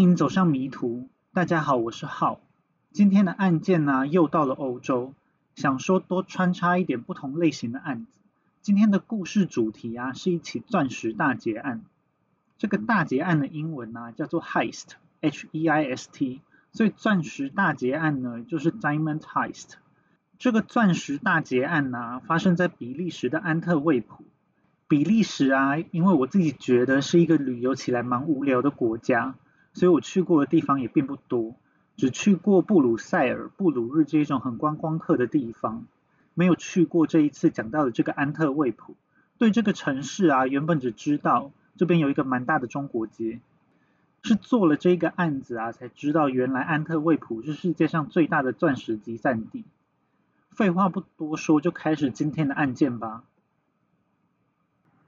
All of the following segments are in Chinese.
欢迎走上迷途。大家好，我是浩。今天的案件呢，又到了欧洲，想说多穿插一点不同类型的案子。今天的故事主题啊，是一起钻石大劫案。这个大劫案的英文呢，叫做 heist，H-E-I-S-T。所以钻石大劫案呢，就是 diamond heist。这个钻石大劫案呢，发生在比利时的安特卫普。比利时啊，因为我自己觉得是一个旅游起来蛮无聊的国家，所以我去过的地方也并不多，只去过布鲁塞尔、布鲁日这种很观光客的地方，没有去过这一次讲到的这个安特卫普。对这个城市啊，原本只知道这边有一个蛮大的中国街，是做了这个案子啊，才知道原来安特卫普是世界上最大的钻石集散地。废话不多说，就开始今天的案件吧。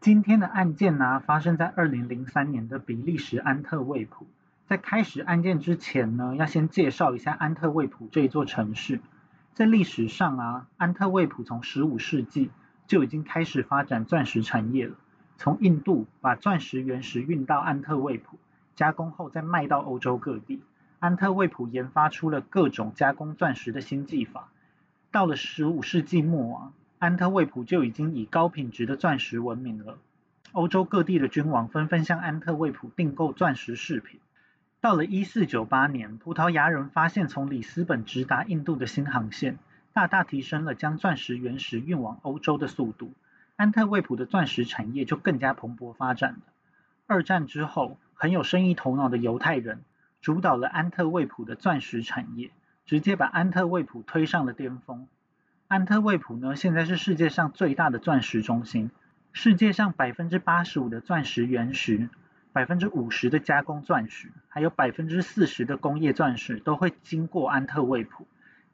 今天的案件呢，发生在二零零三年的比利时安特卫普。在开始案件之前呢，要先介绍一下安特卫普这一座城市。在历史上啊，安特卫普从十五世纪就已经开始发展钻石产业了。从印度把钻石原石运到安特卫普，加工后再卖到欧洲各地。安特卫普研发出了各种加工钻石的新技法。到了十五世纪末啊。安特卫普就已经以高品质的钻石闻名了，欧洲各地的君王纷纷向安特卫普订购钻石饰品。到了一四九八年，葡萄牙人发现从里斯本直达印度的新航线，大大提升了将钻石原石运往欧洲的速度，安特卫普的钻石产业就更加蓬勃发展了。二战之后，很有生意头脑的犹太人主导了安特卫普的钻石产业，直接把安特卫普推上了巅峰。安特卫普呢，现在是世界上最大的钻石中心。世界上百分之八十五的钻石原石，百分之五十的加工钻石，还有百分之四十的工业钻石都会经过安特卫普。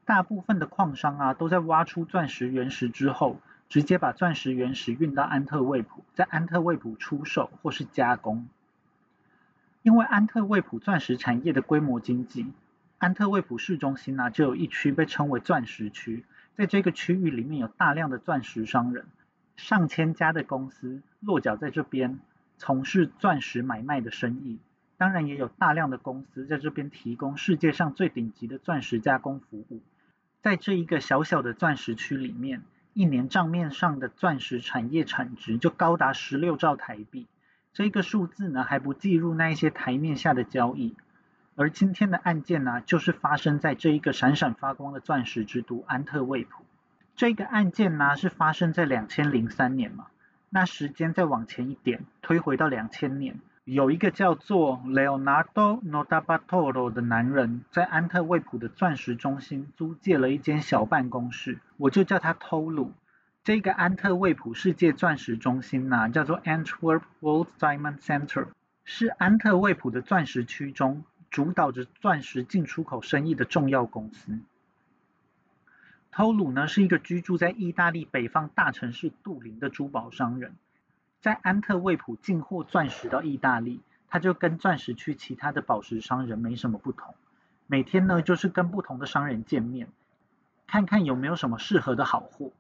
大部分的矿商啊，都在挖出钻石原石之后，直接把钻石原石运到安特卫普，在安特卫普出售或是加工。因为安特卫普钻石产业的规模经济，安特卫普市中心呢，就有一区被称为钻石区。在这个区域里面有大量的钻石商人，上千家的公司落脚在这边，从事钻石买卖的生意。当然也有大量的公司在这边提供世界上最顶级的钻石加工服务。在这一个小小的钻石区里面，一年账面上的钻石产业产值就高达十六兆台币。这个数字呢还不计入那一些台面下的交易。而今天的案件呢，就是发生在这一个闪闪发光的钻石之都安特卫普。这个案件呢，是发生在两千零三年嘛？那时间再往前一点，推回到两千年，有一个叫做 Leonardo Notabatolo 的男人，在安特卫普的钻石中心租借了一间小办公室，我就叫他偷鲁。这个安特卫普世界钻石中心呢，叫做 Antwerp World Diamond Center，是安特卫普的钻石区中。主导着钻石进出口生意的重要公司。偷鲁呢是一个居住在意大利北方大城市杜林的珠宝商人，在安特卫普进货钻石到意大利，他就跟钻石区其他的宝石商人没什么不同，每天呢就是跟不同的商人见面，看看有没有什么适合的好货。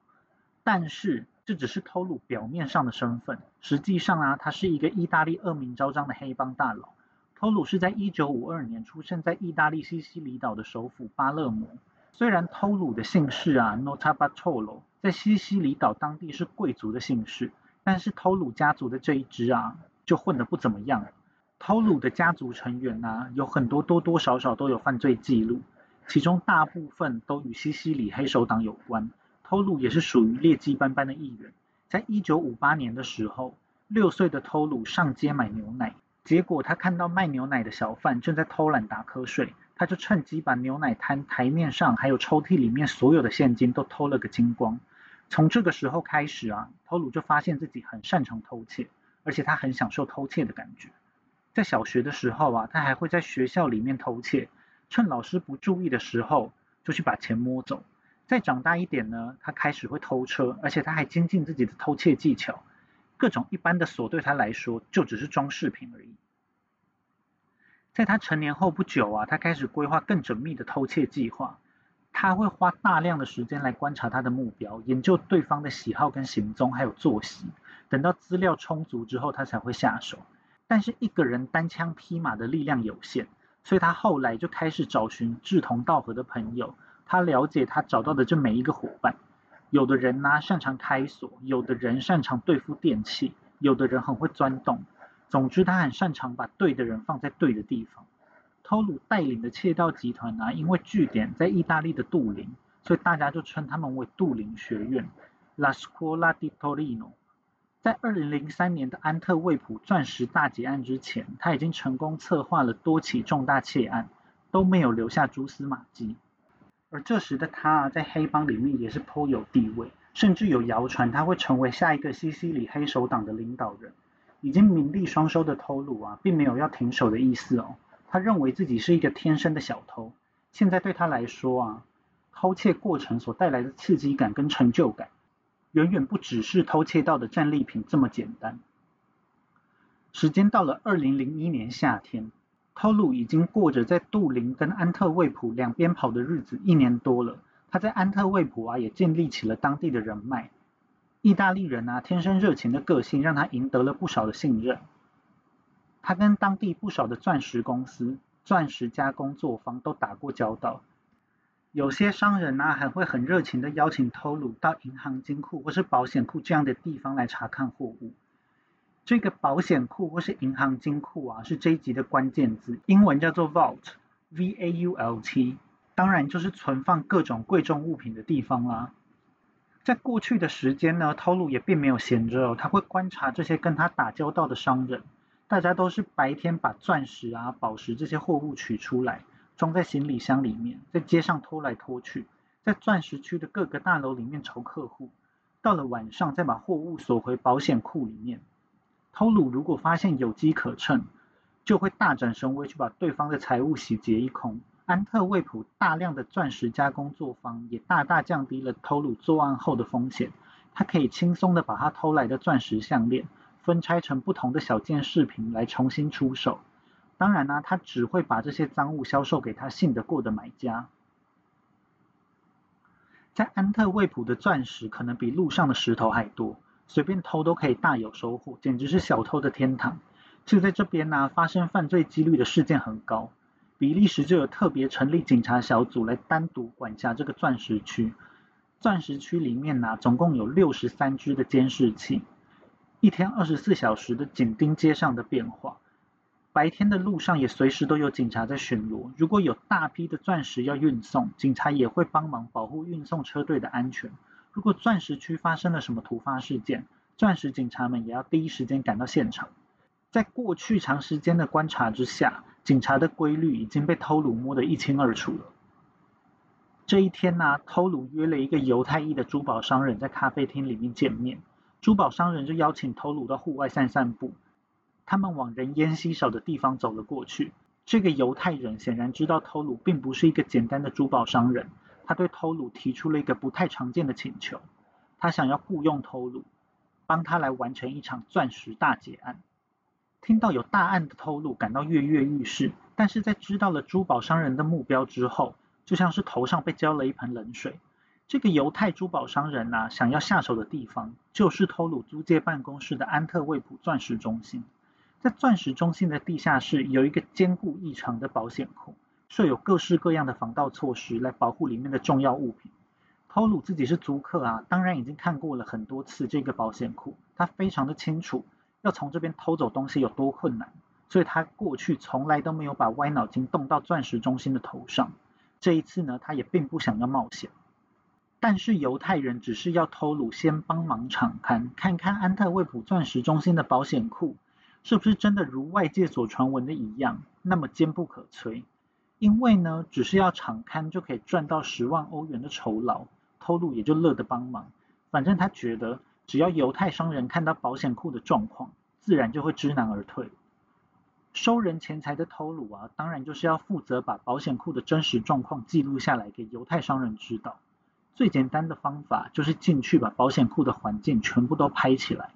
但是这只是偷鲁表面上的身份，实际上啊，他是一个意大利恶名昭彰的黑帮大佬。偷鲁是在一九五二年出生在意大利西西里岛的首府巴勒摩。虽然偷鲁的姓氏啊 n o t a b a t o l o 在西西里岛当地是贵族的姓氏，但是偷鲁家族的这一支啊，就混得不怎么样。偷鲁的家族成员啊，有很多多多少少都有犯罪记录，其中大部分都与西西里黑手党有关。偷鲁也是属于劣迹斑斑的一员。在一九五八年的时候，六岁的偷鲁上街买牛奶。结果他看到卖牛奶的小贩正在偷懒打瞌睡，他就趁机把牛奶摊台面上还有抽屉里面所有的现金都偷了个精光。从这个时候开始啊，偷鲁就发现自己很擅长偷窃，而且他很享受偷窃的感觉。在小学的时候啊，他还会在学校里面偷窃，趁老师不注意的时候就去把钱摸走。再长大一点呢，他开始会偷车，而且他还精进自己的偷窃技巧。各种一般的锁对他来说就只是装饰品而已。在他成年后不久啊，他开始规划更缜密的偷窃计划。他会花大量的时间来观察他的目标，研究对方的喜好跟行踪，还有作息。等到资料充足之后，他才会下手。但是一个人单枪匹马的力量有限，所以他后来就开始找寻志同道合的朋友。他了解他找到的这每一个伙伴，有的人呢擅长开锁，有的人擅长对付电器，有的人很会钻洞。总之，他很擅长把对的人放在对的地方。托鲁带领的窃盗集团呢，因为据点在意大利的杜林，所以大家就称他们为杜林学院 （La Scuola di Torino）。在二零零三年的安特卫普钻石大劫案之前，他已经成功策划了多起重大窃案，都没有留下蛛丝马迹。而这时的他啊，在黑帮里面也是颇有地位，甚至有谣传他会成为下一个西西里黑手党的领导人。已经名利双收的偷鲁啊，并没有要停手的意思哦。他认为自己是一个天生的小偷，现在对他来说啊，偷窃过程所带来的刺激感跟成就感，远远不只是偷窃到的战利品这么简单。时间到了二零零一年夏天。偷鲁已经过着在杜林跟安特卫普两边跑的日子一年多了。他在安特卫普啊也建立起了当地的人脉。意大利人啊天生热情的个性让他赢得了不少的信任。他跟当地不少的钻石公司、钻石加工作坊都打过交道。有些商人啊还会很热情的邀请托鲁到银行金库或是保险库这样的地方来查看货物。这个保险库或是银行金库啊，是这一集的关键字，英文叫做 vault，v a u l t，当然就是存放各种贵重物品的地方啦。在过去的时间呢，偷鲁也并没有闲着哦，他会观察这些跟他打交道的商人，大家都是白天把钻石啊、宝石这些货物取出来，装在行李箱里面，在街上拖来拖去，在钻石区的各个大楼里面筹客户，到了晚上再把货物锁回保险库里面。偷鲁如果发现有机可乘，就会大展神威去把对方的财物洗劫一空。安特卫普大量的钻石加工作坊也大大降低了偷鲁作案后的风险。他可以轻松的把他偷来的钻石项链分拆成不同的小件饰品来重新出手。当然呢，他只会把这些赃物销售给他信得过的买家。在安特卫普的钻石可能比路上的石头还多。随便偷都可以大有收获，简直是小偷的天堂。就在这边呢，发生犯罪几率的事件很高。比利时就有特别成立警察小组来单独管辖这个钻石区。钻石区里面呢，总共有六十三只的监视器，一天二十四小时的紧盯街上的变化。白天的路上也随时都有警察在巡逻。如果有大批的钻石要运送，警察也会帮忙保护运送车队的安全。如果钻石区发生了什么突发事件，钻石警察们也要第一时间赶到现场。在过去长时间的观察之下，警察的规律已经被偷鲁摸得一清二楚了。这一天呢，偷鲁约了一个犹太裔的珠宝商人，在咖啡厅里面见面。珠宝商人就邀请偷鲁到户外散散步。他们往人烟稀少的地方走了过去。这个犹太人显然知道偷鲁并不是一个简单的珠宝商人。他对偷鲁提出了一个不太常见的请求，他想要雇佣偷鲁，帮他来完成一场钻石大劫案。听到有大案的偷鲁感到跃跃欲试，但是在知道了珠宝商人的目标之后，就像是头上被浇了一盆冷水。这个犹太珠宝商人呐，想要下手的地方就是偷鲁租借办公室的安特卫普钻石中心。在钻石中心的地下室有一个坚固异常的保险库。设有各式各样的防盗措施来保护里面的重要物品。偷鲁自己是租客啊，当然已经看过了很多次这个保险库，他非常的清楚要从这边偷走东西有多困难，所以他过去从来都没有把歪脑筋动到钻石中心的头上。这一次呢，他也并不想要冒险。但是犹太人只是要偷鲁先帮忙敞看，看看安特卫普钻石中心的保险库是不是真的如外界所传闻的一样，那么坚不可摧。因为呢，只是要敞刊就可以赚到十万欧元的酬劳，偷鲁也就乐得帮忙。反正他觉得，只要犹太商人看到保险库的状况，自然就会知难而退。收人钱财的偷鲁啊，当然就是要负责把保险库的真实状况记录下来给犹太商人知道。最简单的方法就是进去把保险库的环境全部都拍起来。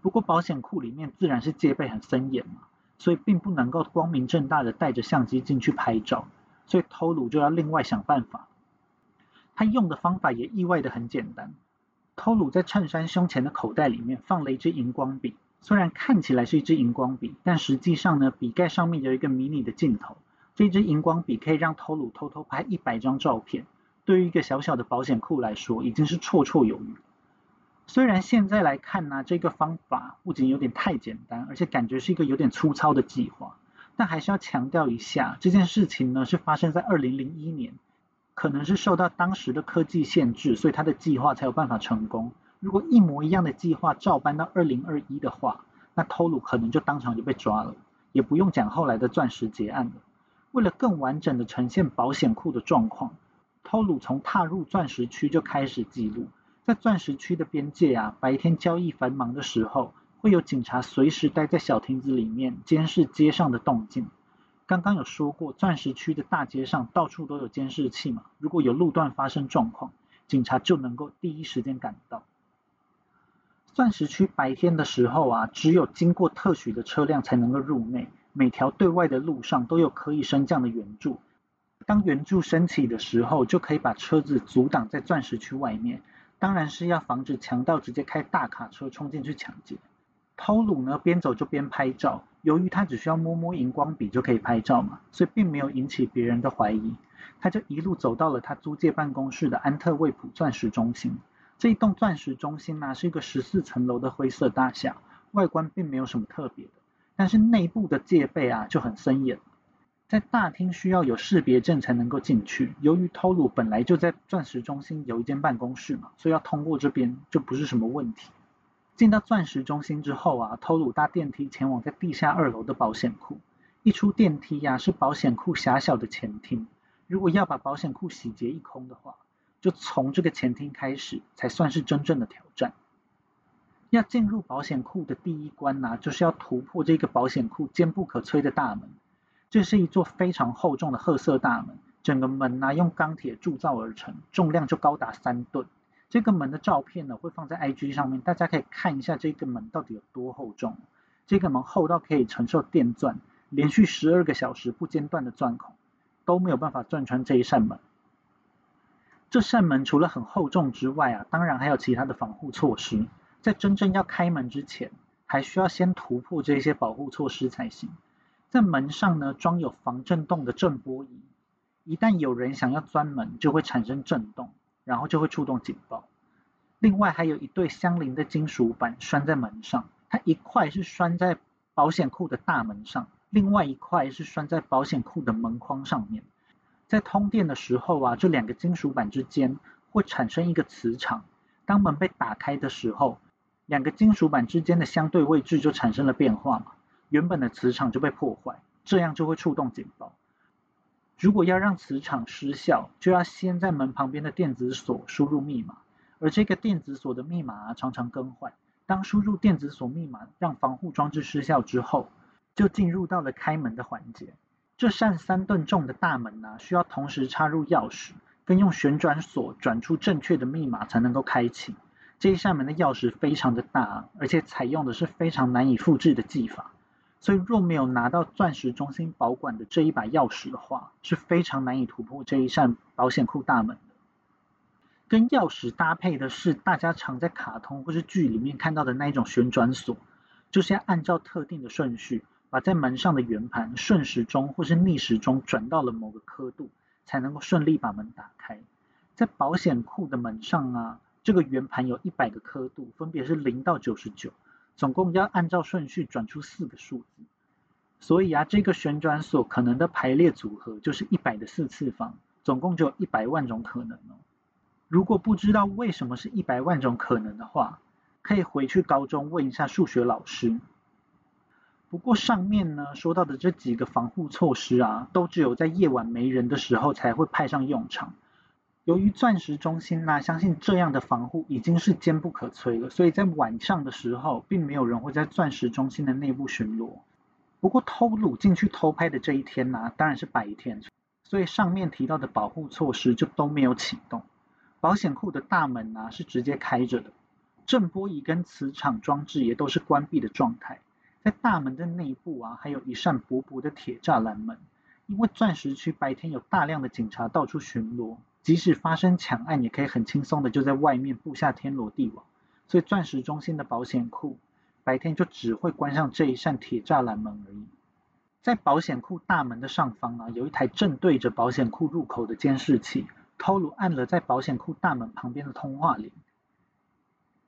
不过保险库里面自然是戒备很森严嘛。所以并不能够光明正大的带着相机进去拍照，所以偷鲁就要另外想办法。他用的方法也意外的很简单。偷鲁在衬衫胸前的口袋里面放了一支荧光笔，虽然看起来是一支荧光笔，但实际上呢，笔盖上面有一个迷你的镜头。这支荧光笔可以让偷鲁偷偷拍一百张照片，对于一个小小的保险库来说，已经是绰绰有余。虽然现在来看呢，这个方法不仅有点太简单，而且感觉是一个有点粗糙的计划，但还是要强调一下，这件事情呢是发生在二零零一年，可能是受到当时的科技限制，所以他的计划才有办法成功。如果一模一样的计划照搬到二零二一的话，那偷鲁可能就当场就被抓了，也不用讲后来的钻石结案了。为了更完整的呈现保险库的状况，偷鲁从踏入钻石区就开始记录。在钻石区的边界啊，白天交易繁忙的时候，会有警察随时待在小亭子里面监视街上的动静。刚刚有说过，钻石区的大街上到处都有监视器嘛，如果有路段发生状况，警察就能够第一时间赶到。钻石区白天的时候啊，只有经过特许的车辆才能够入内，每条对外的路上都有可以升降的圆柱。当圆柱升起的时候，就可以把车子阻挡在钻石区外面。当然是要防止强盗直接开大卡车冲进去抢劫。偷鲁呢边走就边拍照，由于他只需要摸摸荧光笔就可以拍照嘛，所以并没有引起别人的怀疑。他就一路走到了他租借办公室的安特卫普钻石中心。这一栋钻石中心呢是一个十四层楼的灰色大厦，外观并没有什么特别的，但是内部的戒备啊就很森严。在大厅需要有识别证才能够进去。由于偷鲁本来就在钻石中心有一间办公室嘛，所以要通过这边就不是什么问题。进到钻石中心之后啊，偷鲁搭电梯前往在地下二楼的保险库。一出电梯呀，是保险库狭小的前厅。如果要把保险库洗劫一空的话，就从这个前厅开始才算是真正的挑战。要进入保险库的第一关呢，就是要突破这个保险库坚不可摧的大门。这是一座非常厚重的褐色大门，整个门呢用钢铁铸造而成，重量就高达三吨。这个门的照片呢会放在 IG 上面，大家可以看一下这个门到底有多厚重。这个门厚到可以承受电钻连续十二个小时不间断的钻孔，都没有办法钻穿这一扇门。这扇门除了很厚重之外啊，当然还有其他的防护措施。在真正要开门之前，还需要先突破这些保护措施才行。在门上呢装有防震动的震波仪，一旦有人想要钻门，就会产生震动，然后就会触动警报。另外还有一对相邻的金属板拴在门上，它一块是拴在保险库的大门上，另外一块是拴在保险库的门框上面。在通电的时候啊，这两个金属板之间会产生一个磁场，当门被打开的时候，两个金属板之间的相对位置就产生了变化嘛。原本的磁场就被破坏，这样就会触动警报。如果要让磁场失效，就要先在门旁边的电子锁输入密码，而这个电子锁的密码常常更换。当输入电子锁密码让防护装置失效之后，就进入到了开门的环节。这扇三吨重的大门呢，需要同时插入钥匙，跟用旋转锁转出正确的密码才能够开启。这一扇门的钥匙非常的大，而且采用的是非常难以复制的技法。所以，若没有拿到钻石中心保管的这一把钥匙的话，是非常难以突破这一扇保险库大门的。跟钥匙搭配的是大家常在卡通或是剧里面看到的那一种旋转锁，就是要按照特定的顺序，把在门上的圆盘顺时钟或是逆时钟转到了某个刻度，才能够顺利把门打开。在保险库的门上啊，这个圆盘有一百个刻度，分别是零到九十九。总共要按照顺序转出四个数字，所以啊，这个旋转锁可能的排列组合就是一百的四次方，总共就有一百万种可能哦。如果不知道为什么是一百万种可能的话，可以回去高中问一下数学老师。不过上面呢说到的这几个防护措施啊，都只有在夜晚没人的时候才会派上用场。由于钻石中心呢，相信这样的防护已经是坚不可摧了，所以在晚上的时候，并没有人会在钻石中心的内部巡逻。不过偷录进去偷拍的这一天呢，当然是白天，所以上面提到的保护措施就都没有启动。保险库的大门呢是直接开着的，震波仪跟磁场装置也都是关闭的状态。在大门的内部啊，还有一扇薄薄的铁栅栏门，因为钻石区白天有大量的警察到处巡逻。即使发生抢案，也可以很轻松的就在外面布下天罗地网。所以钻石中心的保险库白天就只会关上这一扇铁栅栏门而已。在保险库大门的上方啊，有一台正对着保险库入口的监视器。偷鲁按了在保险库大门旁边的通话铃。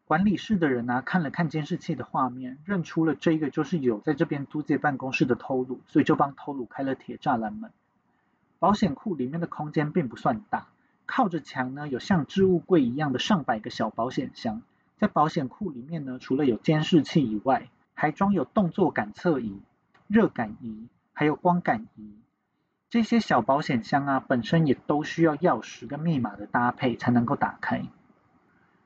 管理室的人啊，看了看监视器的画面，认出了这个就是有在这边租借办公室的偷鲁，所以就帮偷鲁开了铁栅栏门。保险库里面的空间并不算大，靠着墙呢，有像置物柜一样的上百个小保险箱。在保险库里面呢，除了有监视器以外，还装有动作感测仪、热感仪，还有光感仪。这些小保险箱啊，本身也都需要钥匙跟密码的搭配才能够打开。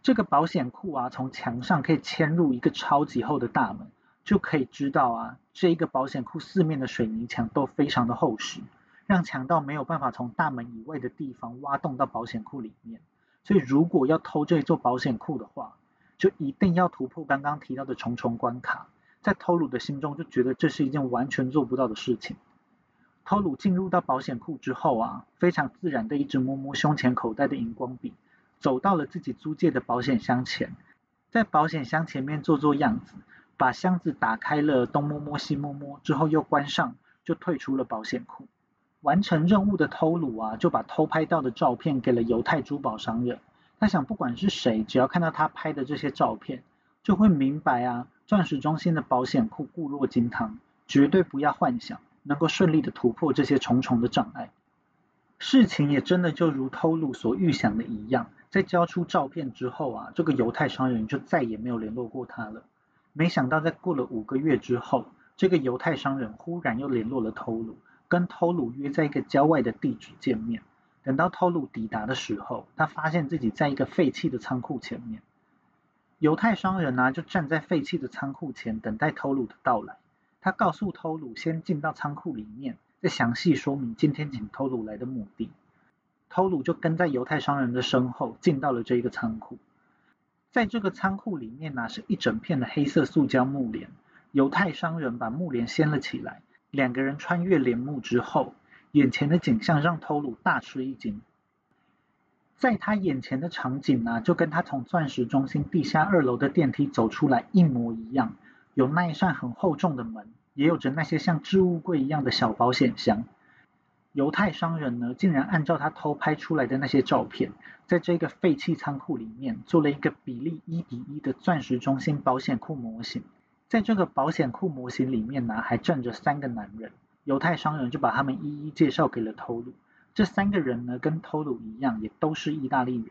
这个保险库啊，从墙上可以嵌入一个超级厚的大门，就可以知道啊，这一个保险库四面的水泥墙都非常的厚实，让强盗没有办法从大门以外的地方挖洞到保险库里面。所以，如果要偷这座保险库的话，就一定要突破刚刚提到的重重关卡。在偷鲁的心中，就觉得这是一件完全做不到的事情。偷鲁进入到保险库之后啊，非常自然的一直摸摸胸前口袋的荧光笔，走到了自己租借的保险箱前，在保险箱前面做做样子，把箱子打开了，东摸摸西摸摸，之后又关上，就退出了保险库。完成任务的偷鲁啊，就把偷拍到的照片给了犹太珠宝商人。他想，不管是谁，只要看到他拍的这些照片，就会明白啊，钻石中心的保险库固若金汤，绝对不要幻想。能够顺利的突破这些重重的障碍，事情也真的就如偷鲁所预想的一样，在交出照片之后啊，这个犹太商人就再也没有联络过他了。没想到在过了五个月之后，这个犹太商人忽然又联络了偷鲁，跟偷鲁约在一个郊外的地址见面。等到偷鲁抵达的时候，他发现自己在一个废弃的仓库前面。犹太商人呢，就站在废弃的仓库前，等待偷鲁的到来。他告诉偷鲁先进到仓库里面，再详细说明今天请偷鲁来的目的。偷鲁就跟在犹太商人的身后进到了这一个仓库。在这个仓库里面呢，是一整片的黑色塑胶木帘。犹太商人把木帘掀了起来，两个人穿越帘幕之后，眼前的景象让偷鲁大吃一惊。在他眼前的场景呢，就跟他从钻石中心地下二楼的电梯走出来一模一样。有那一扇很厚重的门，也有着那些像置物柜一样的小保险箱。犹太商人呢，竟然按照他偷拍出来的那些照片，在这个废弃仓库里面做了一个比例一比一的钻石中心保险库模型。在这个保险库模型里面呢，还站着三个男人。犹太商人就把他们一一介绍给了偷鲁。这三个人呢，跟偷鲁一样，也都是意大利人。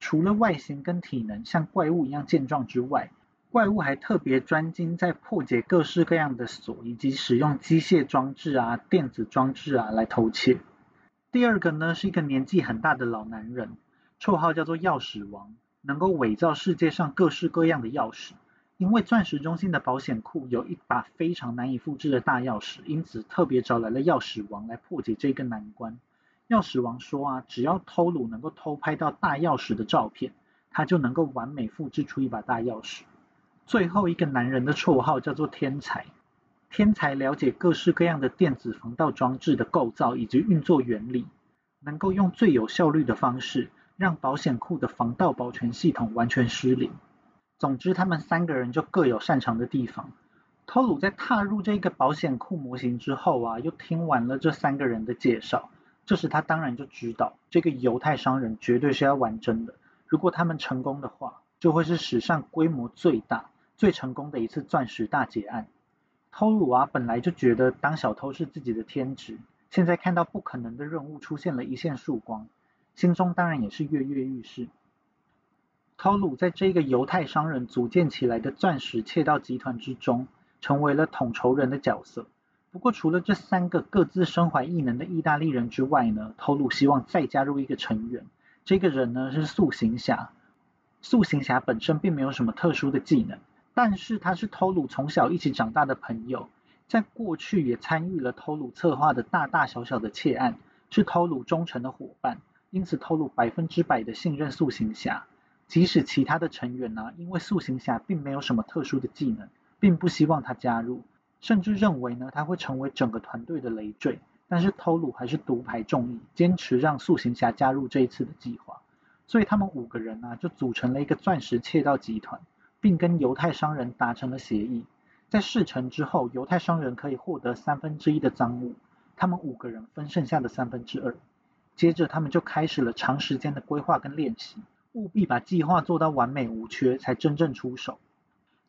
除了外形跟体能像怪物一样健壮之外，怪物还特别专精在破解各式各样的锁，以及使用机械装置啊、电子装置啊来偷窃。第二个呢是一个年纪很大的老男人，绰号叫做钥匙王，能够伪造世界上各式各样的钥匙。因为钻石中心的保险库有一把非常难以复制的大钥匙，因此特别找来了钥匙王来破解这个难关。钥匙王说啊，只要偷鲁能够偷拍到大钥匙的照片，他就能够完美复制出一把大钥匙。最后一个男人的绰号叫做天才，天才了解各式各样的电子防盗装置的构造以及运作原理，能够用最有效率的方式让保险库的防盗保全系统完全失灵。总之，他们三个人就各有擅长的地方。托鲁在踏入这个保险库模型之后啊，又听完了这三个人的介绍，这时他当然就知道这个犹太商人绝对是要玩真的。如果他们成功的话，就会是史上规模最大。最成功的一次钻石大劫案，偷鲁啊本来就觉得当小偷是自己的天职，现在看到不可能的任务出现了一线曙光，心中当然也是跃跃欲试。偷鲁在这个犹太商人组建起来的钻石窃盗集团之中，成为了统筹人的角色。不过除了这三个各自身怀异能的意大利人之外呢，偷鲁希望再加入一个成员，这个人呢是塑形侠。塑形侠本身并没有什么特殊的技能。但是他是偷鲁从小一起长大的朋友，在过去也参与了偷鲁策划的大大小小的窃案，是偷鲁忠诚的伙伴，因此偷鲁百分之百的信任塑形侠。即使其他的成员呢，因为塑形侠并没有什么特殊的技能，并不希望他加入，甚至认为呢他会成为整个团队的累赘。但是偷鲁还是独排众议，坚持让塑形侠加入这一次的计划。所以他们五个人呢，就组成了一个钻石窃盗集团。并跟犹太商人达成了协议。在事成之后，犹太商人可以获得三分之一的赃物，他们五个人分剩下的三分之二。接着，他们就开始了长时间的规划跟练习，务必把计划做到完美无缺，才真正出手。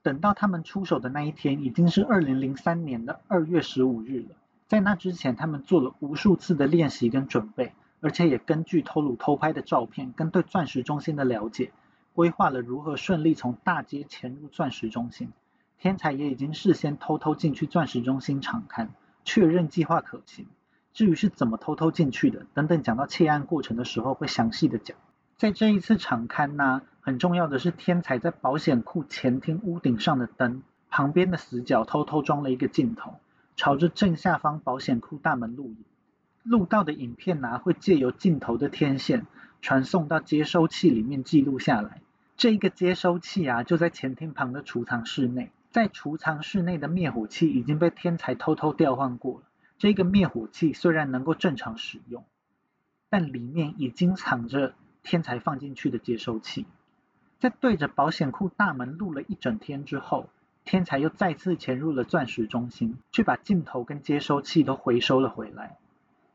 等到他们出手的那一天，已经是二零零三年的二月十五日了。在那之前，他们做了无数次的练习跟准备，而且也根据偷鲁偷拍的照片跟对钻石中心的了解，规划了如何顺利从大街潜入钻石中心。天才也已经事先偷偷进去钻石中心查看，确认计划可行。至于是怎么偷偷进去的，等等讲到窃案过程的时候会详细的讲。在这一次场刊呢，很重要的是天才在保险库前厅屋顶上的灯旁边的死角偷偷装了一个镜头，朝着正下方保险库大门录影。录到的影片呢，会借由镜头的天线传送到接收器里面记录下来。这一个接收器啊，就在前厅旁的储藏室内。在储藏室内的灭火器已经被天才偷偷调换过了。这个灭火器虽然能够正常使用，但里面已经藏着天才放进去的接收器。在对着保险库大门录了一整天之后，天才又再次潜入了钻石中心，去把镜头跟接收器都回收了回来。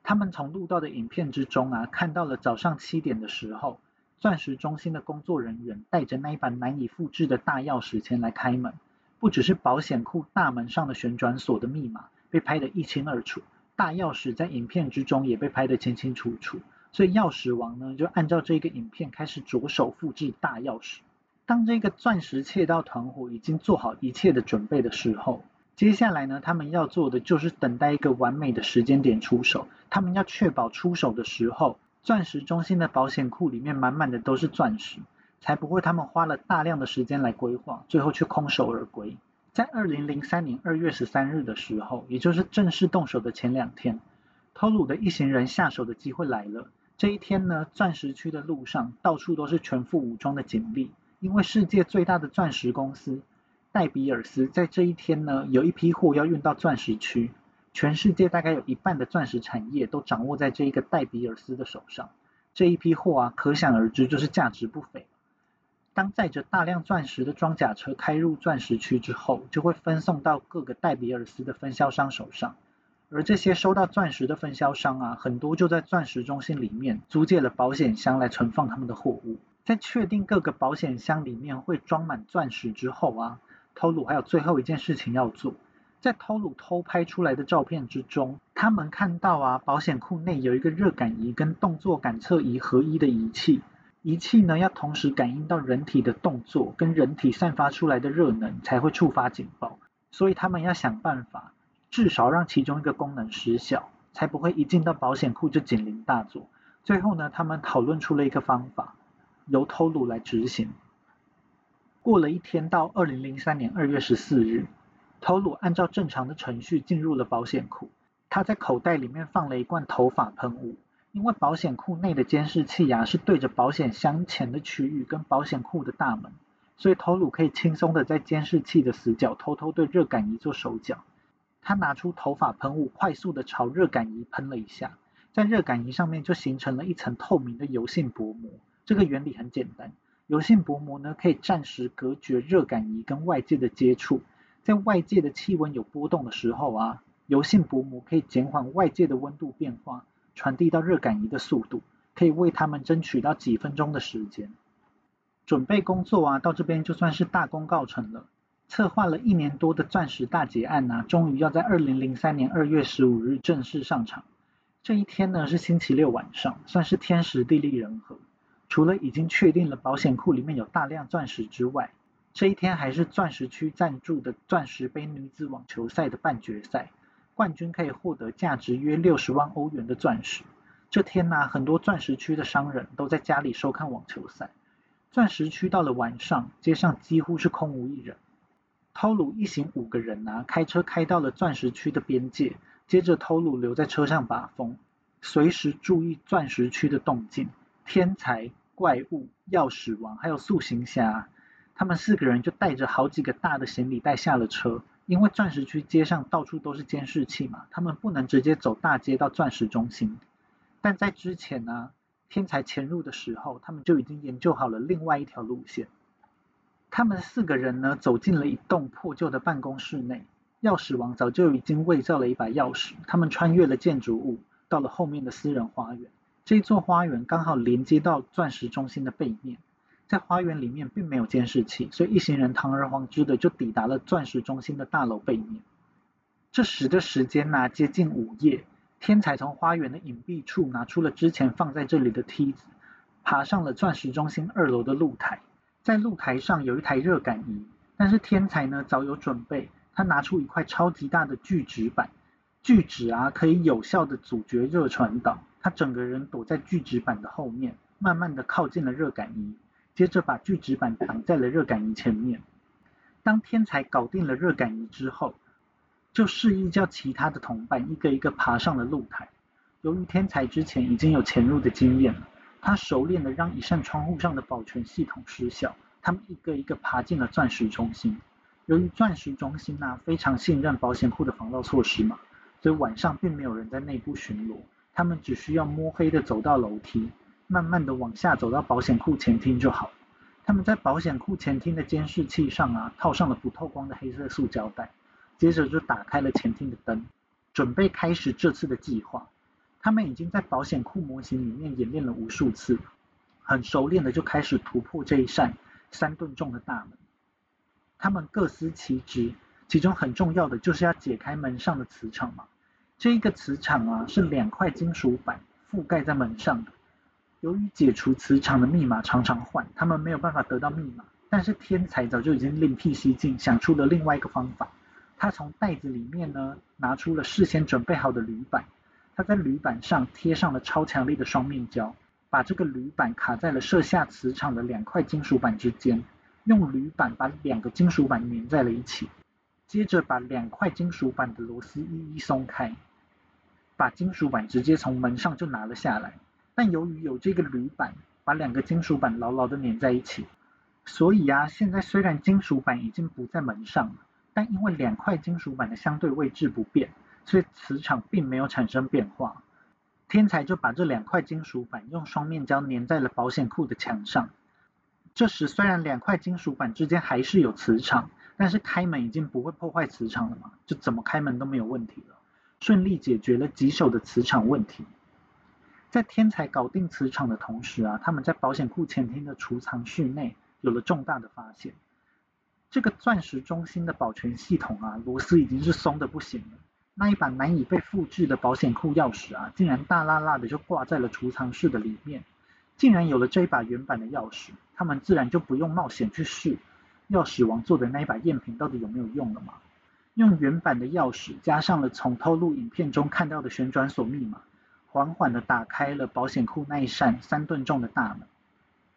他们从录到的影片之中啊，看到了早上七点的时候，钻石中心的工作人员带着那一把难以复制的大钥匙前来开门。不只是保险库大门上的旋转锁的密码被拍得一清二楚，大钥匙在影片之中也被拍得清清楚楚。所以钥匙王呢，就按照这个影片开始着手复制大钥匙。当这个钻石窃盗团伙已经做好一切的准备的时候，接下来呢，他们要做的就是等待一个完美的时间点出手。他们要确保出手的时候，钻石中心的保险库里面满满的都是钻石。才不会，他们花了大量的时间来规划，最后却空手而归。在二零零三年二月十三日的时候，也就是正式动手的前两天，偷鲁的一行人下手的机会来了。这一天呢，钻石区的路上到处都是全副武装的警力，因为世界最大的钻石公司戴比尔斯在这一天呢，有一批货要运到钻石区，全世界大概有一半的钻石产业都掌握在这一个戴比尔斯的手上。这一批货啊，可想而知就是价值不菲。当载着大量钻石的装甲车开入钻石区之后，就会分送到各个戴比尔斯的分销商手上。而这些收到钻石的分销商啊，很多就在钻石中心里面租借了保险箱来存放他们的货物。在确定各个保险箱里面会装满钻石之后啊，偷鲁还有最后一件事情要做。在偷鲁偷拍出来的照片之中，他们看到啊，保险库内有一个热感仪跟动作感测仪合一的仪器。仪器呢要同时感应到人体的动作跟人体散发出来的热能，才会触发警报。所以他们要想办法，至少让其中一个功能失效，才不会一进到保险库就警铃大作。最后呢，他们讨论出了一个方法，由偷鲁来执行。过了一天，到二零零三年二月十四日，头鲁按照正常的程序进入了保险库，他在口袋里面放了一罐头发喷雾。因为保险库内的监视器呀是对着保险箱前的区域跟保险库的大门，所以头鲁可以轻松的在监视器的死角偷偷对热感仪做手脚。他拿出头发喷雾，快速的朝热感仪喷了一下，在热感仪上面就形成了一层透明的油性薄膜。这个原理很简单，油性薄膜呢可以暂时隔绝热感仪跟外界的接触，在外界的气温有波动的时候啊，油性薄膜可以减缓外界的温度变化。传递到热感仪的速度，可以为他们争取到几分钟的时间。准备工作啊，到这边就算是大功告成了。策划了一年多的钻石大劫案啊，终于要在二零零三年二月十五日正式上场。这一天呢是星期六晚上，算是天时地利人和。除了已经确定了保险库里面有大量钻石之外，这一天还是钻石区赞助的钻石杯女子网球赛的半决赛。冠军可以获得价值约六十万欧元的钻石。这天呢，很多钻石区的商人都在家里收看网球赛。钻石区到了晚上，街上几乎是空无一人。偷鲁一行五个人啊，开车开到了钻石区的边界，接着偷鲁留在车上把风，随时注意钻石区的动静。天才、怪物、钥匙王还有塑形侠，他们四个人就带着好几个大的行李袋下了车。因为钻石区街上到处都是监视器嘛，他们不能直接走大街到钻石中心。但在之前呢，天才潜入的时候，他们就已经研究好了另外一条路线。他们四个人呢，走进了一栋破旧的办公室内。钥匙王早就已经伪造了一把钥匙。他们穿越了建筑物，到了后面的私人花园。这座花园刚好连接到钻石中心的背面。在花园里面并没有监视器，所以一行人堂而皇之的就抵达了钻石中心的大楼背面。这时的时间呢，接近午夜。天才从花园的隐蔽处拿出了之前放在这里的梯子，爬上了钻石中心二楼的露台。在露台上有一台热感仪，但是天才呢早有准备，他拿出一块超级大的聚酯板，聚酯啊可以有效的阻绝热传导。他整个人躲在聚酯板的后面，慢慢的靠近了热感仪，接着把聚酯板挡在了热感仪前面。当天才搞定了热感仪之后。就示意叫其他的同伴一个一个爬上了露台。由于天才之前已经有潜入的经验了，他熟练的让一扇窗户上的保全系统失效。他们一个一个爬进了钻石中心。由于钻石中心啊非常信任保险库的防盗措施嘛，所以晚上并没有人在内部巡逻。他们只需要摸黑的走到楼梯，慢慢的往下走到保险库前厅就好。他们在保险库前厅的监视器上啊套上了不透光的黑色塑胶袋。接着就打开了前厅的灯，准备开始这次的计划。他们已经在保险库模型里面演练了无数次，很熟练的就开始突破这一扇三吨重的大门。他们各司其职，其中很重要的就是要解开门上的磁场嘛。这一个磁场啊是两块金属板覆盖在门上的。由于解除磁场的密码常常换，他们没有办法得到密码。但是天才早就已经另辟蹊径，想出了另外一个方法。他从袋子里面呢拿出了事先准备好的铝板，他在铝板上贴上了超强力的双面胶，把这个铝板卡在了射下磁场的两块金属板之间，用铝板把两个金属板粘在了一起，接着把两块金属板的螺丝一一松开，把金属板直接从门上就拿了下来。但由于有这个铝板把两个金属板牢牢的粘在一起，所以啊，现在虽然金属板已经不在门上了。但因为两块金属板的相对位置不变，所以磁场并没有产生变化。天才就把这两块金属板用双面胶粘在了保险库的墙上。这时虽然两块金属板之间还是有磁场，但是开门已经不会破坏磁场了嘛，就怎么开门都没有问题了，顺利解决了棘手的磁场问题。在天才搞定磁场的同时啊，他们在保险库前厅的储藏室内有了重大的发现。这个钻石中心的保全系统啊，螺丝已经是松的不行了。那一把难以被复制的保险库钥匙啊，竟然大辣辣的就挂在了储藏室的里面。竟然有了这一把原版的钥匙，他们自然就不用冒险去试钥匙王做的那一把赝品到底有没有用了嘛？用原版的钥匙加上了从透露影片中看到的旋转锁密码，缓缓的打开了保险库那一扇三吨重的大门。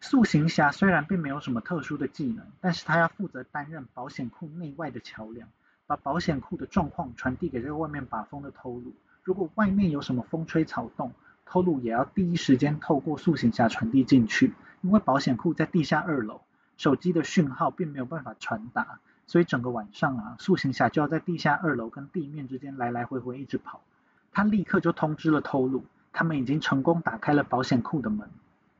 塑形侠虽然并没有什么特殊的技能，但是他要负责担任保险库内外的桥梁，把保险库的状况传递给这个外面把风的偷录。如果外面有什么风吹草动，偷录也要第一时间透过塑形侠传递进去。因为保险库在地下二楼，手机的讯号并没有办法传达，所以整个晚上啊，塑形侠就要在地下二楼跟地面之间来来回回一直跑。他立刻就通知了偷录，他们已经成功打开了保险库的门。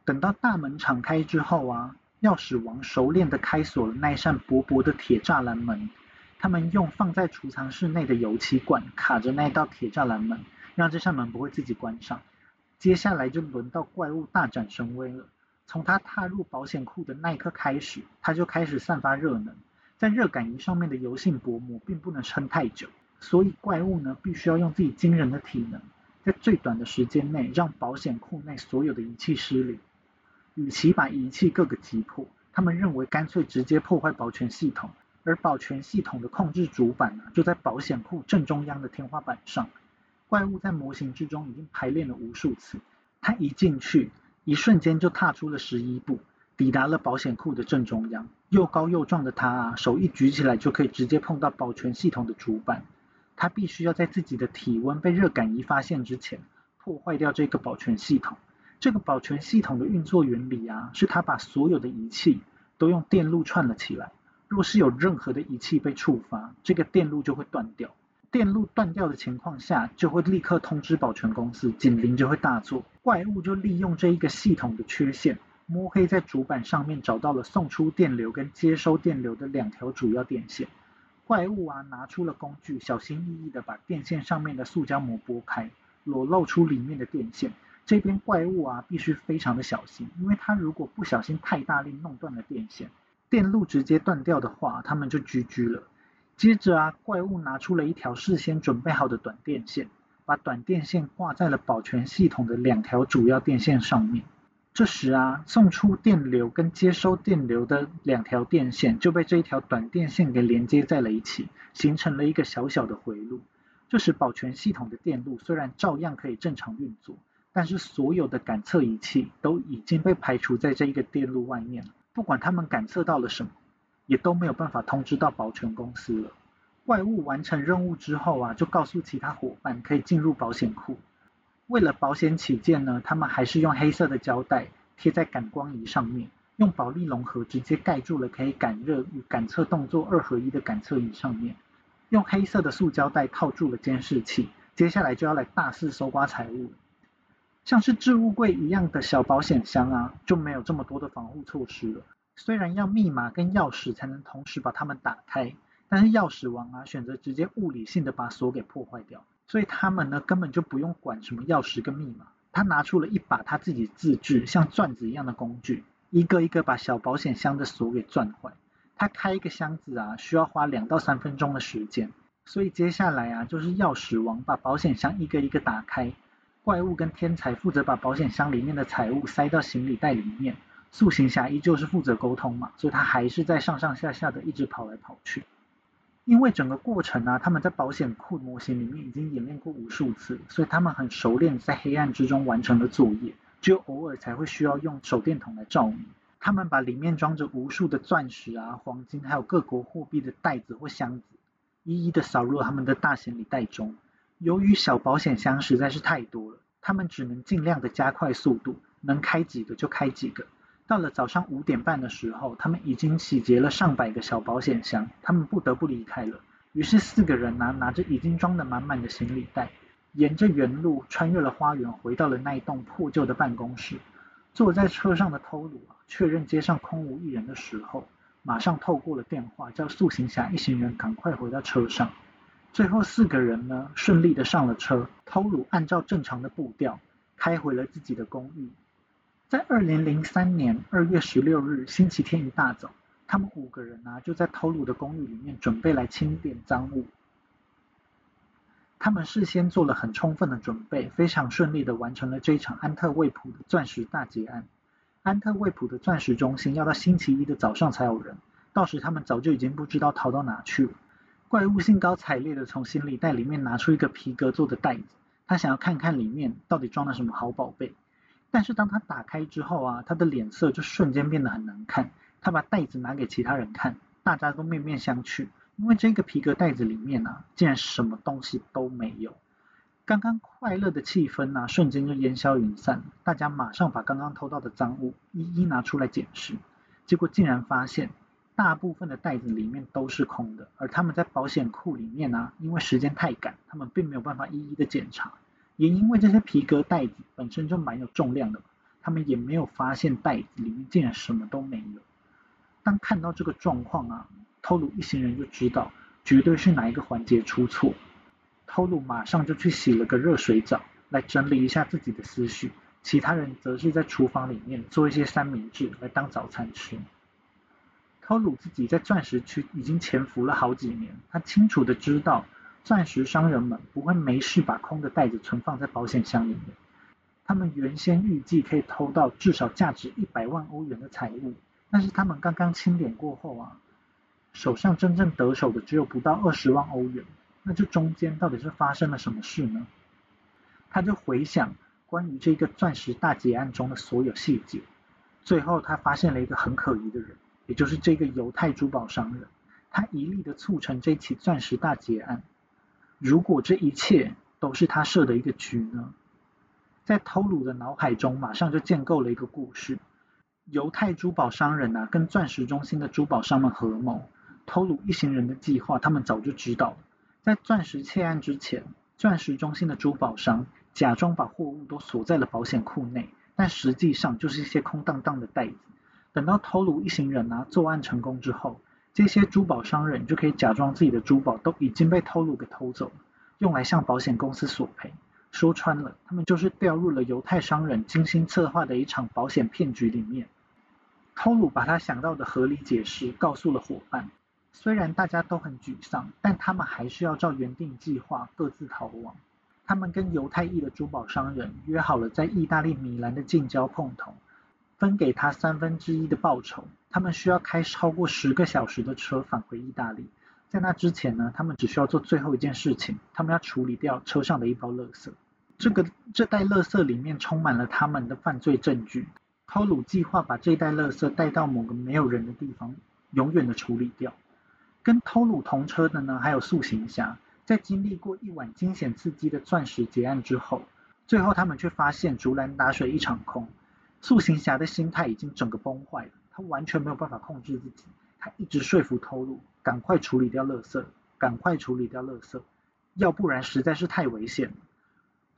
等到大门敞开之后啊，钥匙王熟练的开锁了那扇薄薄的铁栅栏门。他们用放在储藏室内的油漆罐卡着那道铁栅栏门，让这扇门不会自己关上。接下来就轮到怪物大展神威了。从他踏入保险库的那一刻开始，他就开始散发热能。在热感仪上面的油性薄膜并不能撑太久，所以怪物呢必须要用自己惊人的体能，在最短的时间内让保险库内所有的仪器失灵。与其把仪器各个击破，他们认为干脆直接破坏保全系统，而保全系统的控制主板呢，就在保险库正中央的天花板上。怪物在模型之中已经排练了无数次，他一进去，一瞬间就踏出了十一步，抵达了保险库的正中央。又高又壮的他啊，手一举起来就可以直接碰到保全系统的主板。他必须要在自己的体温被热感仪发现之前，破坏掉这个保全系统。这个保全系统的运作原理啊，是它把所有的仪器都用电路串了起来。若是有任何的仪器被触发，这个电路就会断掉。电路断掉的情况下，就会立刻通知保全公司，警铃就会大作。怪物就利用这一个系统的缺陷，摸黑在主板上面找到了送出电流跟接收电流的两条主要电线。怪物啊，拿出了工具，小心翼翼的把电线上面的塑胶膜拨开，裸露出里面的电线。这边怪物啊，必须非常的小心，因为他如果不小心太大力弄断了电线，电路直接断掉的话，他们就 GG 了。接着啊，怪物拿出了一条事先准备好的短电线，把短电线挂在了保全系统的两条主要电线上面。这时啊，送出电流跟接收电流的两条电线就被这一条短电线给连接在了一起，形成了一个小小的回路。这时保全系统的电路虽然照样可以正常运作。但是所有的感测仪器都已经被排除在这一个电路外面了，不管他们感测到了什么，也都没有办法通知到保全公司了。怪物完成任务之后啊，就告诉其他伙伴可以进入保险库。为了保险起见呢，他们还是用黑色的胶带贴在感光仪上面，用保利龙盒直接盖住了可以感热与感测动作二合一的感测仪上面，用黑色的塑胶袋套住了监视器。接下来就要来大肆搜刮财物。像是置物柜一样的小保险箱啊，就没有这么多的防护措施了。虽然要密码跟钥匙才能同时把它们打开，但是钥匙王啊选择直接物理性的把锁给破坏掉，所以他们呢根本就不用管什么钥匙跟密码。他拿出了一把他自己自制像钻子一样的工具，一个一个把小保险箱的锁给钻坏。他开一个箱子啊需要花两到三分钟的时间，所以接下来啊就是钥匙王把保险箱一个一个打开。怪物跟天才负责把保险箱里面的财物塞到行李袋里面，塑形侠依旧是负责沟通嘛，所以他还是在上上下下的一直跑来跑去。因为整个过程啊，他们在保险库模型里面已经演练过无数次，所以他们很熟练在黑暗之中完成了作业，只有偶尔才会需要用手电筒来照明。他们把里面装着无数的钻石啊、黄金还有各国货币的袋子或箱子，一一的扫入他们的大行李袋中。由于小保险箱实在是太多了，他们只能尽量的加快速度，能开几个就开几个。到了早上五点半的时候，他们已经洗劫了上百个小保险箱，他们不得不离开了。于是四个人拿拿着已经装的满满的行李袋，沿着原路穿越了花园，回到了那一栋破旧的办公室。坐在车上的偷鲁啊，确认街上空无一人的时候，马上透过了电话，叫塑形侠一行人赶快回到车上。最后四个人呢，顺利的上了车。偷鲁按照正常的步调，开回了自己的公寓。在二零零三年二月十六日星期天一大早，他们五个人呢，就在偷鲁的公寓里面准备来清点赃物。他们事先做了很充分的准备，非常顺利的完成了这一场安特卫普的钻石大劫案。安特卫普的钻石中心要到星期一的早上才有人，到时他们早就已经不知道逃到哪去了。怪物兴高采烈的从行李袋里面拿出一个皮革做的袋子，他想要看看里面到底装了什么好宝贝。但是当他打开之后啊，他的脸色就瞬间变得很难看。他把袋子拿给其他人看，大家都面面相觑，因为这个皮革袋子里面啊，竟然什么东西都没有。刚刚快乐的气氛啊，瞬间就烟消云散。大家马上把刚刚偷到的赃物一一拿出来检视，结果竟然发现。大部分的袋子里面都是空的，而他们在保险库里面呢，因为时间太赶，他们并没有办法一一的检查，也因为这些皮革袋子本身就蛮有重量的，他们也没有发现袋子里面竟然什么都没有。当看到这个状况啊，偷鲁一行人就知道绝对是哪一个环节出错，偷鲁马上就去洗了个热水澡，来整理一下自己的思绪，其他人则是在厨房里面做一些三明治来当早餐吃。偷鲁自己在钻石区已经潜伏了好几年，他清楚的知道，钻石商人们不会没事把空的袋子存放在保险箱里面。他们原先预计可以偷到至少价值一百万欧元的财物，但是他们刚刚清点过后啊，手上真正得手的只有不到二十万欧元。那这中间到底是发生了什么事呢？他就回想关于这个钻石大劫案中的所有细节，最后他发现了一个很可疑的人。也就是这个犹太珠宝商人，他一力的促成这起钻石大劫案。如果这一切都是他设的一个局呢？在偷鲁的脑海中，马上就建构了一个故事：犹太珠宝商人啊，跟钻石中心的珠宝商们合谋，偷鲁一行人的计划，他们早就知道了。在钻石窃案之前，钻石中心的珠宝商假装把货物都锁在了保险库内。但实际上就是一些空荡荡的袋子。等到偷鲁一行人啊作案成功之后，这些珠宝商人就可以假装自己的珠宝都已经被偷鲁给偷走了，用来向保险公司索赔。说穿了，他们就是掉入了犹太商人精心策划的一场保险骗局里面。偷鲁把他想到的合理解释告诉了伙伴，虽然大家都很沮丧，但他们还是要照原定计划各自逃亡。他们跟犹太裔的珠宝商人约好了在意大利米兰的近郊碰头，分给他三分之一的报酬。他们需要开超过十个小时的车返回意大利。在那之前呢，他们只需要做最后一件事情，他们要处理掉车上的一包垃圾。这个这袋垃圾里面充满了他们的犯罪证据。偷鲁计划把这袋垃圾带到某个没有人的地方，永远的处理掉。跟偷鲁同车的呢，还有塑形侠。在经历过一晚惊险刺激的钻石劫案之后，最后他们却发现竹篮打水一场空。塑形侠的心态已经整个崩坏了，他完全没有办法控制自己。他一直说服偷鲁，赶快处理掉垃圾，赶快处理掉垃圾，要不然实在是太危险了。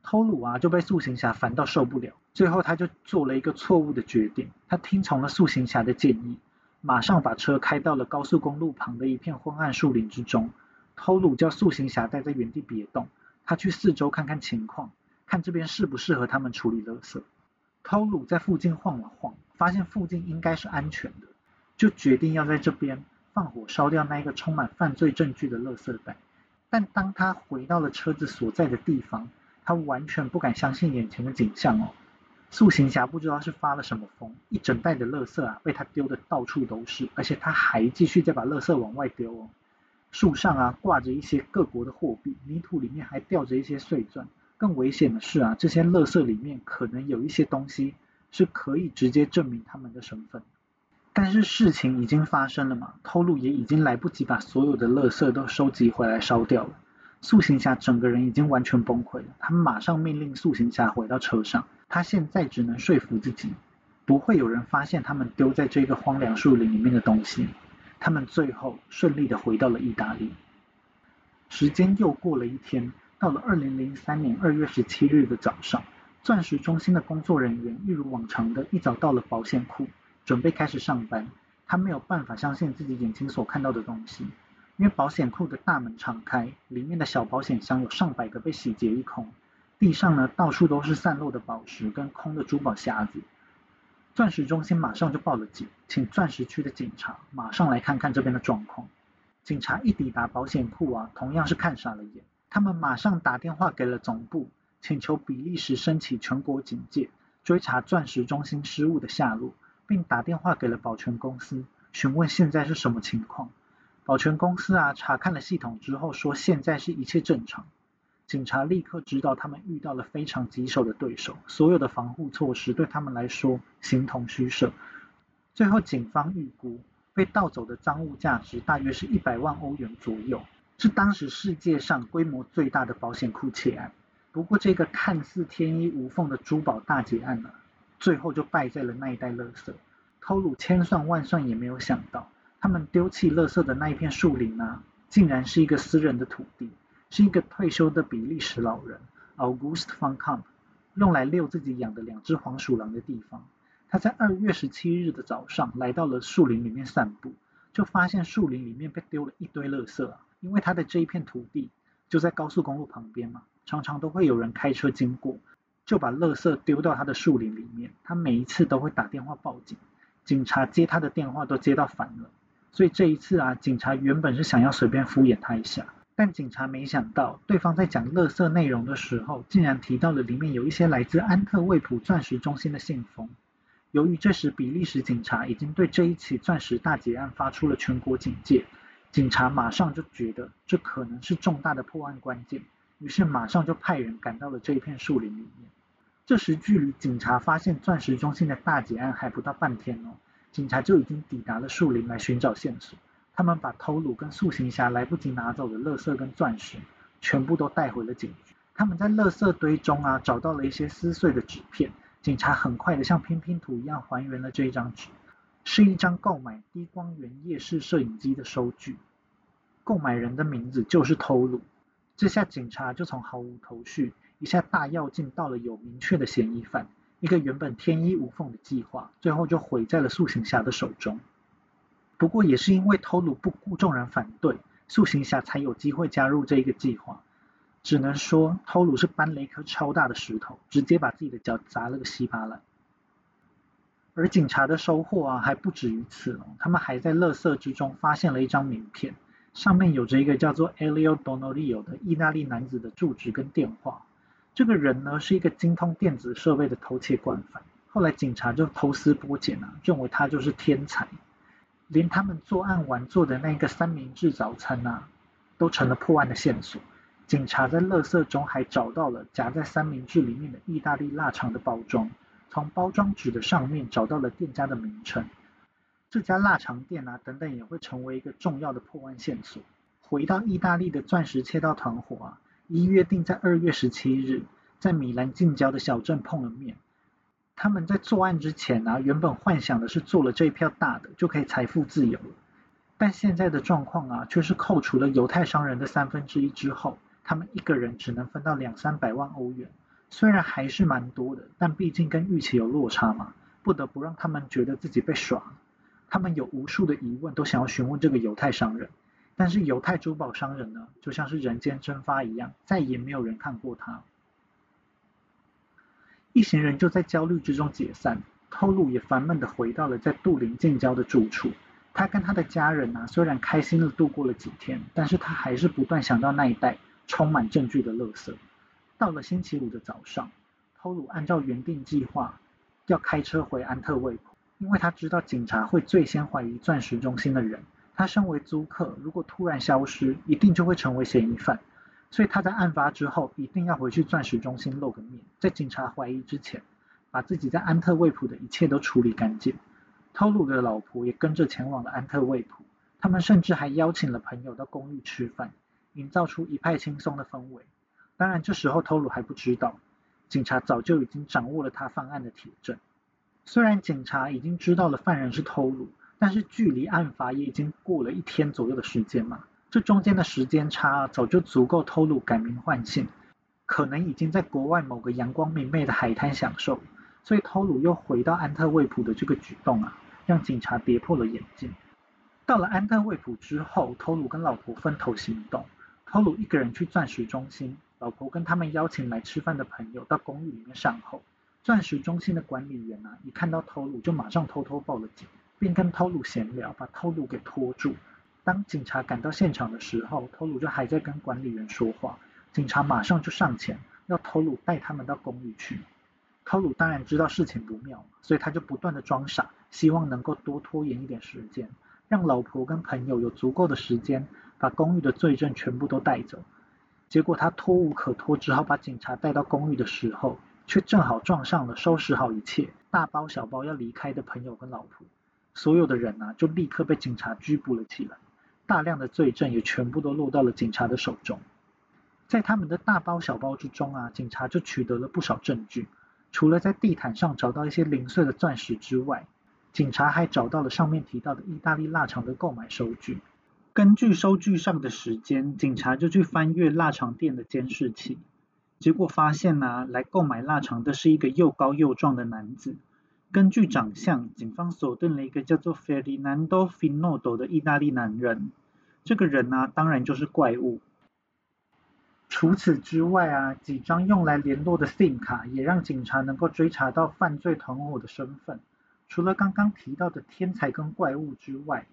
偷鲁啊就被塑形侠烦到受不了，最后他就做了一个错误的决定，他听从了塑形侠的建议，马上把车开到了高速公路旁的一片昏暗树林之中。偷鲁叫塑形侠待在原地别动，他去四周看看情况，看这边适不适合他们处理垃圾。偷鲁在附近晃了晃，发现附近应该是安全的，就决定要在这边放火烧掉那一个充满犯罪证据的垃圾袋。但当他回到了车子所在的地方，他完全不敢相信眼前的景象哦。塑形侠不知道是发了什么疯，一整袋的垃圾啊被他丢的到处都是，而且他还继续在把垃圾往外丢哦。树上啊挂着一些各国的货币，泥土里面还掉着一些碎钻。更危险的是啊，这些垃圾里面可能有一些东西是可以直接证明他们的身份。但是事情已经发生了嘛，偷录也已经来不及把所有的垃圾都收集回来烧掉了。塑形侠整个人已经完全崩溃了，他们马上命令塑形侠回到车上。他现在只能说服自己，不会有人发现他们丢在这个荒凉树林里面的东西。他们最后顺利的回到了意大利。时间又过了一天，到了二零零三年二月十七日的早上，钻石中心的工作人员一如往常的一早到了保险库，准备开始上班。他没有办法相信自己眼睛所看到的东西，因为保险库的大门敞开，里面的小保险箱有上百个被洗劫一空，地上呢到处都是散落的宝石跟空的珠宝匣子。钻石中心马上就报了警，请钻石区的警察马上来看看这边的状况。警察一抵达保险库啊，同样是看傻了眼。他们马上打电话给了总部，请求比利时升起全国警戒，追查钻石中心失物的下落，并打电话给了保全公司，询问现在是什么情况。保全公司啊，查看了系统之后说，现在是一切正常。警察立刻知道他们遇到了非常棘手的对手，所有的防护措施对他们来说形同虚设。最后，警方预估被盗走的赃物价值大约是一百万欧元左右，是当时世界上规模最大的保险库窃案。不过，这个看似天衣无缝的珠宝大劫案呢，最后就败在了那一袋垃圾。偷鲁千算万算也没有想到，他们丢弃垃圾的那一片树林啊，竟然是一个私人的土地。是一个退休的比利时老人 August von Kamp 用来遛自己养的两只黄鼠狼的地方。他在二月十七日的早上来到了树林里面散步，就发现树林里面被丢了一堆垃圾啊！因为他的这一片土地就在高速公路旁边嘛，常常都会有人开车经过，就把垃圾丢到他的树林里面。他每一次都会打电话报警，警察接他的电话都接到烦了。所以这一次啊，警察原本是想要随便敷衍他一下。但警察没想到，对方在讲垃圾内容的时候，竟然提到了里面有一些来自安特卫普钻石中心的信封。由于这时比利时警察已经对这一起钻石大劫案发出了全国警戒，警察马上就觉得这可能是重大的破案关键，于是马上就派人赶到了这一片树林里面。这时距离警察发现钻石中心的大劫案还不到半天哦，警察就已经抵达了树林来寻找线索。他们把偷鲁跟塑形侠来不及拿走的垃圾跟钻石，全部都带回了警局。他们在垃圾堆中啊，找到了一些撕碎的纸片。警察很快的像拼拼图一样还原了这一张纸，是一张购买低光源夜视摄影机的收据。购买人的名字就是偷鲁。这下警察就从毫无头绪，一下大跃进到了有明确的嫌疑犯。一个原本天衣无缝的计划，最后就毁在了塑形侠的手中。不过也是因为偷鲁不顾众人反对，塑形侠才有机会加入这一个计划。只能说偷鲁是搬了一颗超大的石头，直接把自己的脚砸了个稀巴烂。而警察的收获啊还不止于此哦，他们还在垃圾之中发现了一张名片，上面有着一个叫做 Elio Donolio 的意大利男子的住址跟电话。这个人呢是一个精通电子设备的偷窃惯犯，后来警察就抽丝剥茧啊，认为他就是天才。连他们作案完做的那个三明治早餐啊，都成了破案的线索。警察在垃圾中还找到了夹在三明治里面的意大利腊肠的包装，从包装纸的上面找到了店家的名称。这家腊肠店啊，等等也会成为一个重要的破案线索。回到意大利的钻石切盗团伙啊，一约定在二月十七日在米兰近郊的小镇碰了面。他们在作案之前啊，原本幻想的是做了这一票大的就可以财富自由了，但现在的状况啊，却是扣除了犹太商人的三分之一之后，他们一个人只能分到两三百万欧元。虽然还是蛮多的，但毕竟跟预期有落差嘛，不得不让他们觉得自己被耍。他们有无数的疑问都想要询问这个犹太商人，但是犹太珠宝商人呢，就像是人间蒸发一样，再也没有人看过他。一行人就在焦虑之中解散，偷鲁也烦闷的回到了在杜林近郊的住处。他跟他的家人啊，虽然开心的度过了几天，但是他还是不断想到那一带充满证据的垃圾。到了星期五的早上，偷鲁按照原定计划要开车回安特卫普，因为他知道警察会最先怀疑钻石中心的人。他身为租客，如果突然消失，一定就会成为嫌疑犯。所以他在案发之后一定要回去钻石中心露个面，在警察怀疑之前，把自己在安特卫普的一切都处理干净。偷鲁的老婆也跟着前往了安特卫普，他们甚至还邀请了朋友到公寓吃饭，营造出一派轻松的氛围。当然，这时候偷鲁还不知道，警察早就已经掌握了他犯案的铁证。虽然警察已经知道了犯人是偷鲁，但是距离案发也已经过了一天左右的时间嘛。这中间的时间差早就足够偷鲁改名换姓，可能已经在国外某个阳光明媚的海滩享受，所以偷鲁又回到安特卫普的这个举动啊，让警察跌破了眼镜。到了安特卫普之后，偷鲁跟老婆分头行动，偷鲁一个人去钻石中心，老婆跟他们邀请来吃饭的朋友到公寓里面善后。钻石中心的管理员啊，一看到偷鲁就马上偷偷报了警，并跟偷鲁闲聊，把偷鲁给拖住。当警察赶到现场的时候，偷鲁就还在跟管理员说话。警察马上就上前要偷鲁带他们到公寓去。偷鲁当然知道事情不妙，所以他就不断的装傻，希望能够多拖延一点时间，让老婆跟朋友有足够的时间把公寓的罪证全部都带走。结果他拖无可拖，只好把警察带到公寓的时候，却正好撞上了收拾好一切、大包小包要离开的朋友跟老婆。所有的人啊，就立刻被警察拘捕了起来。大量的罪证也全部都落到了警察的手中，在他们的大包小包之中啊，警察就取得了不少证据。除了在地毯上找到一些零碎的钻石之外，警察还找到了上面提到的意大利腊肠的购买收据。根据收据上的时间，警察就去翻阅腊肠店的监视器，结果发现呢，来购买腊肠的是一个又高又壮的男子。根据长相，警方锁定了一个叫做 Ferdinando Finotto 的意大利男人。这个人呢，当然就是怪物。除此之外啊，几张用来联络的 SIM 卡也让警察能够追查到犯罪团伙的身份。除了刚刚提到的天才跟怪物之外，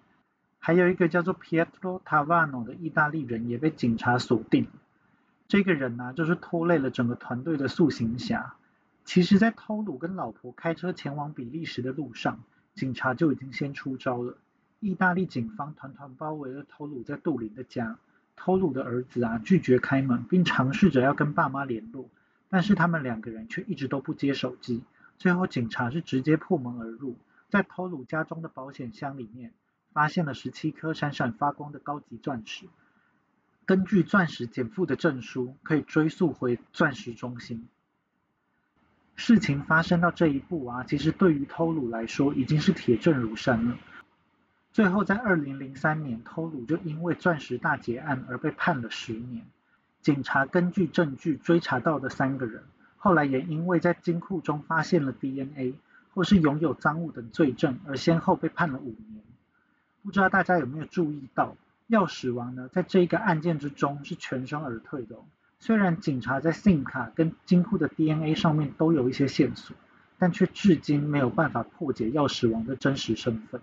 还有一个叫做 Pietro Tavano 的意大利人也被警察锁定。这个人呢，就是拖累了整个团队的塑形侠。其实，在偷鲁跟老婆开车前往比利时的路上，警察就已经先出招了。意大利警方团团包围了偷鲁在杜林的家。偷鲁的儿子啊拒绝开门，并尝试着要跟爸妈联络，但是他们两个人却一直都不接手机。最后，警察是直接破门而入，在偷鲁家中的保险箱里面发现了十七颗闪闪发光的高级钻石。根据钻石减负的证书，可以追溯回钻石中心。事情发生到这一步啊，其实对于偷鲁来说已经是铁证如山了。最后在二零零三年，偷鲁就因为钻石大劫案而被判了十年。警察根据证据追查到的三个人，后来也因为在金库中发现了 DNA 或是拥有赃物等罪证，而先后被判了五年。不知道大家有没有注意到，钥匙王呢，在这一个案件之中是全身而退的。虽然警察在 SIM 卡跟金库的 DNA 上面都有一些线索，但却至今没有办法破解钥匙王的真实身份。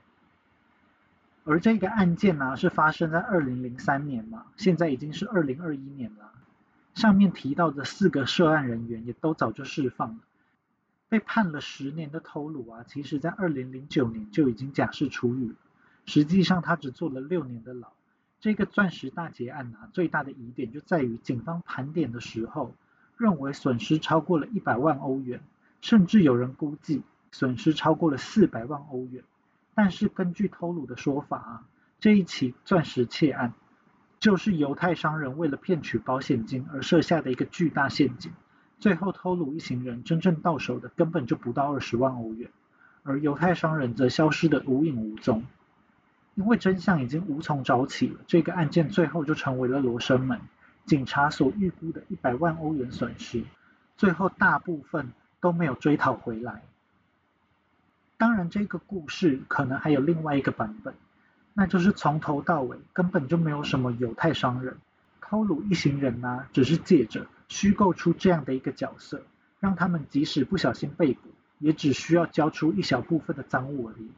而这个案件呢，是发生在二零零三年嘛，现在已经是二零二一年了。上面提到的四个涉案人员也都早就释放了。被判了十年的偷鲁啊，其实在二零零九年就已经假释出狱了。实际上他只坐了六年的牢。这个钻石大劫案啊，最大的疑点就在于警方盘点的时候，认为损失超过了一百万欧元，甚至有人估计损失超过了四百万欧元。但是根据偷鲁的说法啊，这一起钻石窃案就是犹太商人为了骗取保险金而设下的一个巨大陷阱。最后偷鲁一行人真正到手的根本就不到二十万欧元，而犹太商人则消失的无影无踪。因为真相已经无从找起了，这个案件最后就成为了罗生门。警察所预估的一百万欧元损失，最后大部分都没有追讨回来。当然，这个故事可能还有另外一个版本，那就是从头到尾根本就没有什么犹太商人，偷鲁一行人呢，只是借着虚构出这样的一个角色，让他们即使不小心被捕，也只需要交出一小部分的赃物而已。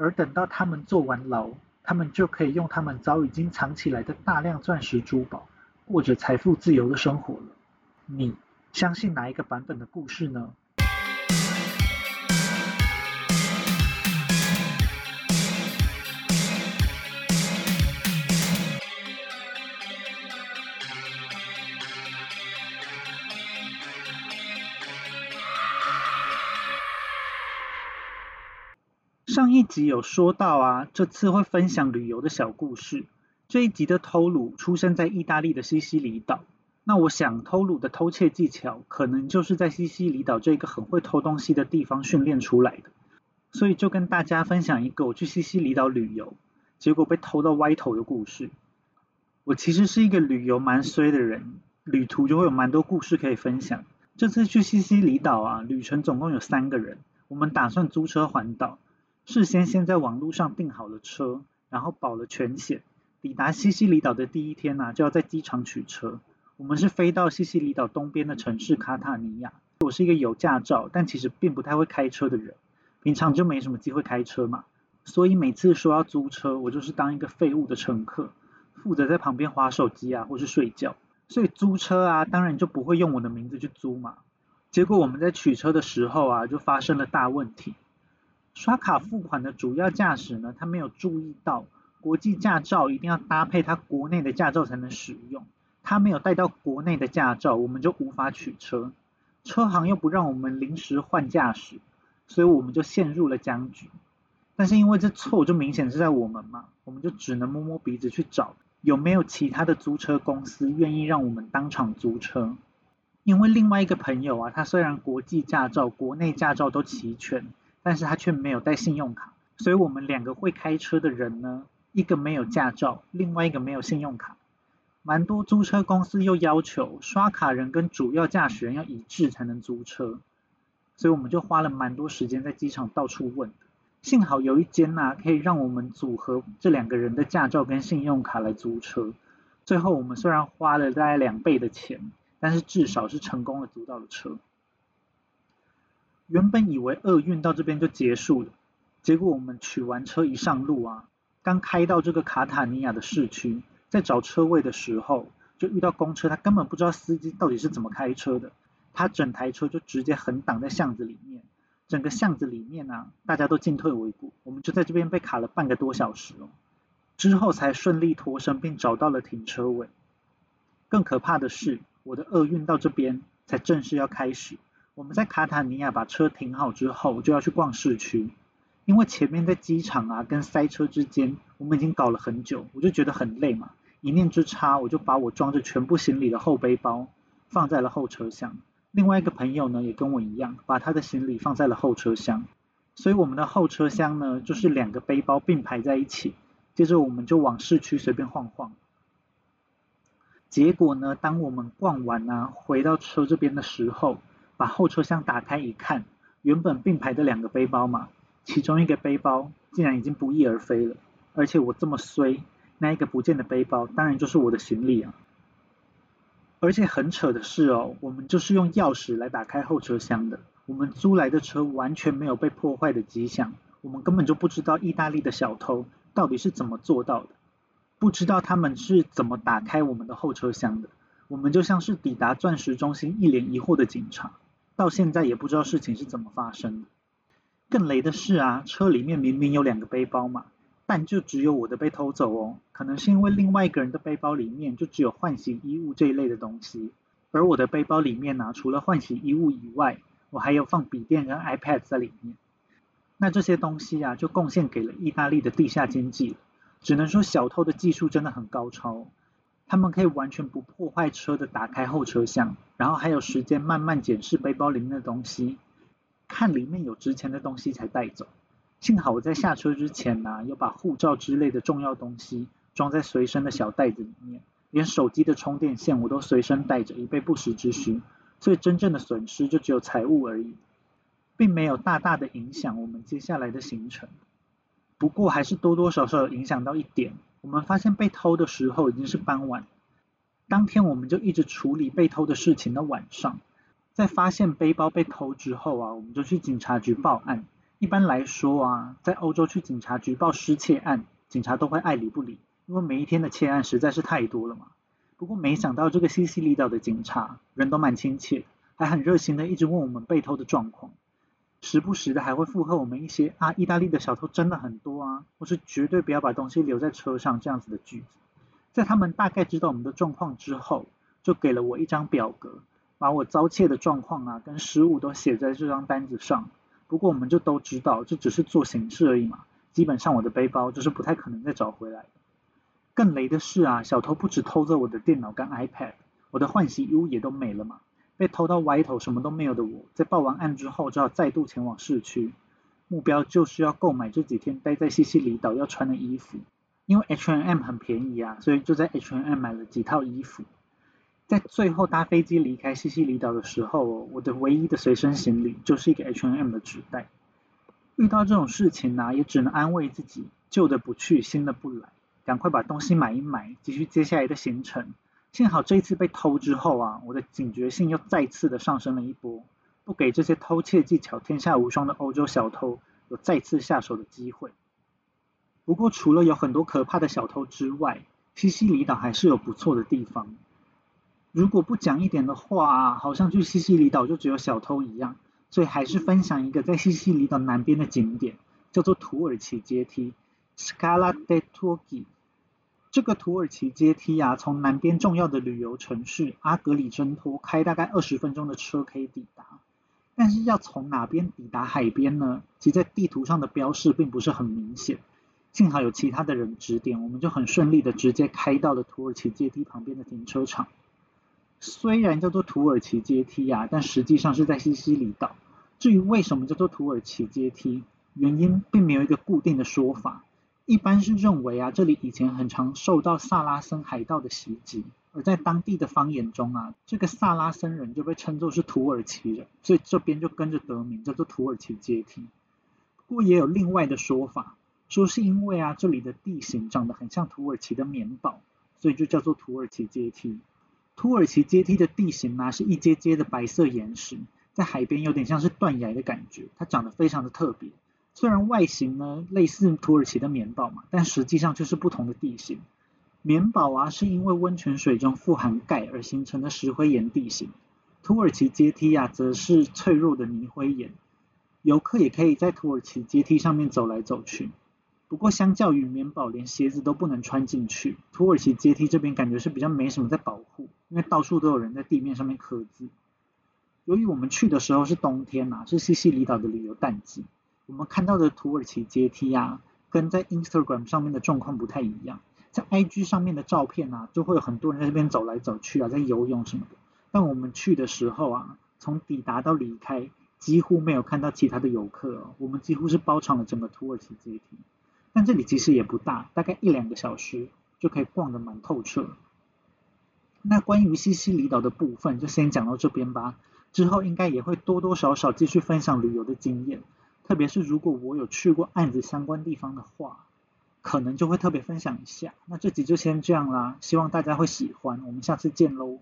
而等到他们坐完牢，他们就可以用他们早已经藏起来的大量钻石珠宝，过着财富自由的生活了。你相信哪一个版本的故事呢？一集有说到啊，这次会分享旅游的小故事。这一集的偷鲁出生在意大利的西西里岛，那我想偷鲁的偷窃技巧可能就是在西西里岛这个很会偷东西的地方训练出来的。所以就跟大家分享一个我去西西里岛旅游，结果被偷到歪头的故事。我其实是一个旅游蛮衰的人，旅途就会有蛮多故事可以分享。这次去西西里岛啊，旅程总共有三个人，我们打算租车环岛。事先先在网络上订好了车，然后保了全险。抵达西西里岛的第一天呢，就要在机场取车。我们是飞到西西里岛东边的城市卡塔尼亚。我是一个有驾照，但其实并不太会开车的人，平常就没什么机会开车嘛。所以每次说要租车，我就是当一个废物的乘客，负责在旁边划手机啊，或是睡觉。所以租车啊，当然就不会用我的名字去租嘛。结果我们在取车的时候啊，就发生了大问题。刷卡付款的主要驾驶呢，他没有注意到国际驾照一定要搭配他国内的驾照才能使用。他没有带到国内的驾照，我们就无法取车。车行又不让我们临时换驾驶，所以我们就陷入了僵局。但是因为这错就明显是在我们嘛，我们就只能摸摸鼻子去找有没有其他的租车公司愿意让我们当场租车。因为另外一个朋友啊，他虽然国际驾照、国内驾照都齐全。但是他却没有带信用卡，所以我们两个会开车的人呢，一个没有驾照，另外一个没有信用卡。蛮多租车公司又要求刷卡人跟主要驾驶人要一致才能租车，所以我们就花了蛮多时间在机场到处问。幸好有一间呐，可以让我们组合这两个人的驾照跟信用卡来租车。最后我们虽然花了大概两倍的钱，但是至少是成功的租到了车。原本以为厄运到这边就结束了，结果我们取完车一上路啊，刚开到这个卡塔尼亚的市区，在找车位的时候，就遇到公车，他根本不知道司机到底是怎么开车的，他整台车就直接横挡在巷子里面，整个巷子里面啊，大家都进退维谷，我们就在这边被卡了半个多小时哦，之后才顺利脱身并找到了停车位。更可怕的是，我的厄运到这边才正式要开始。我们在卡塔尼亚把车停好之后，就要去逛市区，因为前面在机场啊跟塞车之间，我们已经搞了很久，我就觉得很累嘛。一念之差，我就把我装着全部行李的后背包放在了后车厢。另外一个朋友呢，也跟我一样，把他的行李放在了后车厢。所以我们的后车厢呢，就是两个背包并排在一起。接着我们就往市区随便晃晃。结果呢，当我们逛完啊，回到车这边的时候，把后车厢打开一看，原本并排的两个背包嘛，其中一个背包竟然已经不翼而飞了。而且我这么衰，那一个不见的背包当然就是我的行李啊。而且很扯的是哦，我们就是用钥匙来打开后车厢的，我们租来的车完全没有被破坏的迹象，我们根本就不知道意大利的小偷到底是怎么做到的，不知道他们是怎么打开我们的后车厢的，我们就像是抵达钻石中心一脸疑惑的警察，到现在也不知道事情是怎么发生的。更雷的是啊，车里面明明有两个背包嘛。但就只有我的被偷走哦，可能是因为另外一个人的背包里面就只有换洗衣物这一类的东西，而我的背包里面呢，除了换洗衣物以外，我还有放笔电跟 iPad 在里面。那这些东西啊，就贡献给了意大利的地下经济。只能说小偷的技术真的很高超，他们可以完全不破坏车的打开后车厢，然后还有时间慢慢检视背包里面的东西，看里面有值钱的东西才带走。幸好我在下车之前呢，有把护照之类的重要东西装在随身的小袋子里面，连手机的充电线我都随身带着，以备不时之需。所以真正的损失就只有财物而已，并没有大大的影响我们接下来的行程。不过还是多多少少有影响到一点，我们发现被偷的时候已经是傍晚，当天我们就一直处理被偷的事情的晚上，在发现背包被偷之后啊，我们就去警察局报案。一般来说啊，在欧洲去警察局报失窃案，警察都会爱理不理，因为每一天的窃案实在是太多了嘛。不过没想到这个西西里岛的警察人都蛮亲切，还很热心的一直问我们被偷的状况，时不时的还会附和我们一些啊，意大利的小偷真的很多啊，或是绝对不要把东西留在车上这样子的句子。在他们大概知道我们的状况之后，就给了我一张表格，把我遭窃的状况啊跟失误都写在这张单子上。不过我们就都知道，这只是做形式而已嘛。基本上我的背包就是不太可能再找回来。更雷的是啊，小偷不止偷走我的电脑跟 iPad，我的换洗衣物也都没了嘛。被偷到歪头什么都没有的我，在报完案之后，就要再度前往市区，目标就是要购买这几天待在西西里岛要穿的衣服。因为 H&M 很便宜啊，所以就在 H&M 买了几套衣服。在最后搭飞机离开西西里岛的时候，我的唯一的随身行李就是一个 H&M 的纸袋。遇到这种事情呢，也只能安慰自己，旧的不去，新的不来，赶快把东西买一买，继续接下来的行程。幸好这一次被偷之后啊，我的警觉性又再次的上升了一波，不给这些偷窃技巧天下无双的欧洲小偷有再次下手的机会。不过除了有很多可怕的小偷之外，西西里岛还是有不错的地方。如果不讲一点的话，好像去西西里岛就只有小偷一样，所以还是分享一个在西西里岛南边的景点，叫做土耳其阶梯 （Scala dei Turchi）。这个土耳其阶梯啊，从南边重要的旅游城市阿格里真托开大概二十分钟的车可以抵达，但是要从哪边抵达海边呢？其在地图上的标示并不是很明显。幸好有其他的人指点，我们就很顺利的直接开到了土耳其阶梯旁边的停车场。虽然叫做土耳其阶梯啊，但实际上是在西西里岛。至于为什么叫做土耳其阶梯，原因并没有一个固定的说法。一般是认为啊，这里以前很常受到萨拉森海盗的袭击，而在当地的方言中啊，这个萨拉森人就被称作是土耳其人，所以这边就跟着得名叫做土耳其阶梯。不过也有另外的说法，说是因为啊，这里的地形长得很像土耳其的棉堡，所以就叫做土耳其阶梯。土耳其阶梯的地形呢，是一阶阶的白色岩石，在海边有点像是断崖的感觉，它长得非常的特别。虽然外形呢类似土耳其的棉堡嘛，但实际上就是不同的地形。棉堡啊是因为温泉水中富含钙而形成的石灰岩地形，土耳其阶梯啊则是脆弱的泥灰岩。游客也可以在土耳其阶梯上面走来走去。不过，相较于棉堡，连鞋子都不能穿进去。土耳其阶梯这边感觉是比较没什么在保护，因为到处都有人在地面上面刻字。由于我们去的时候是冬天呐，是西西里岛的旅游淡季，我们看到的土耳其阶梯啊，跟在 Instagram 上面的状况不太一样。在 IG 上面的照片啊，就会有很多人在这边走来走去啊，在游泳什么的。但我们去的时候啊，从抵达到离开，几乎没有看到其他的游客。我们几乎是包场了整个土耳其阶梯。但这里其实也不大，大概一两个小时就可以逛得蛮透彻。那关于西西里岛的部分就先讲到这边吧。之后应该也会多多少少继续分享旅游的经验，特别是如果我有去过案子相关地方的话，可能就会特别分享一下。那这集就先这样啦，希望大家会喜欢，我们下次见喽。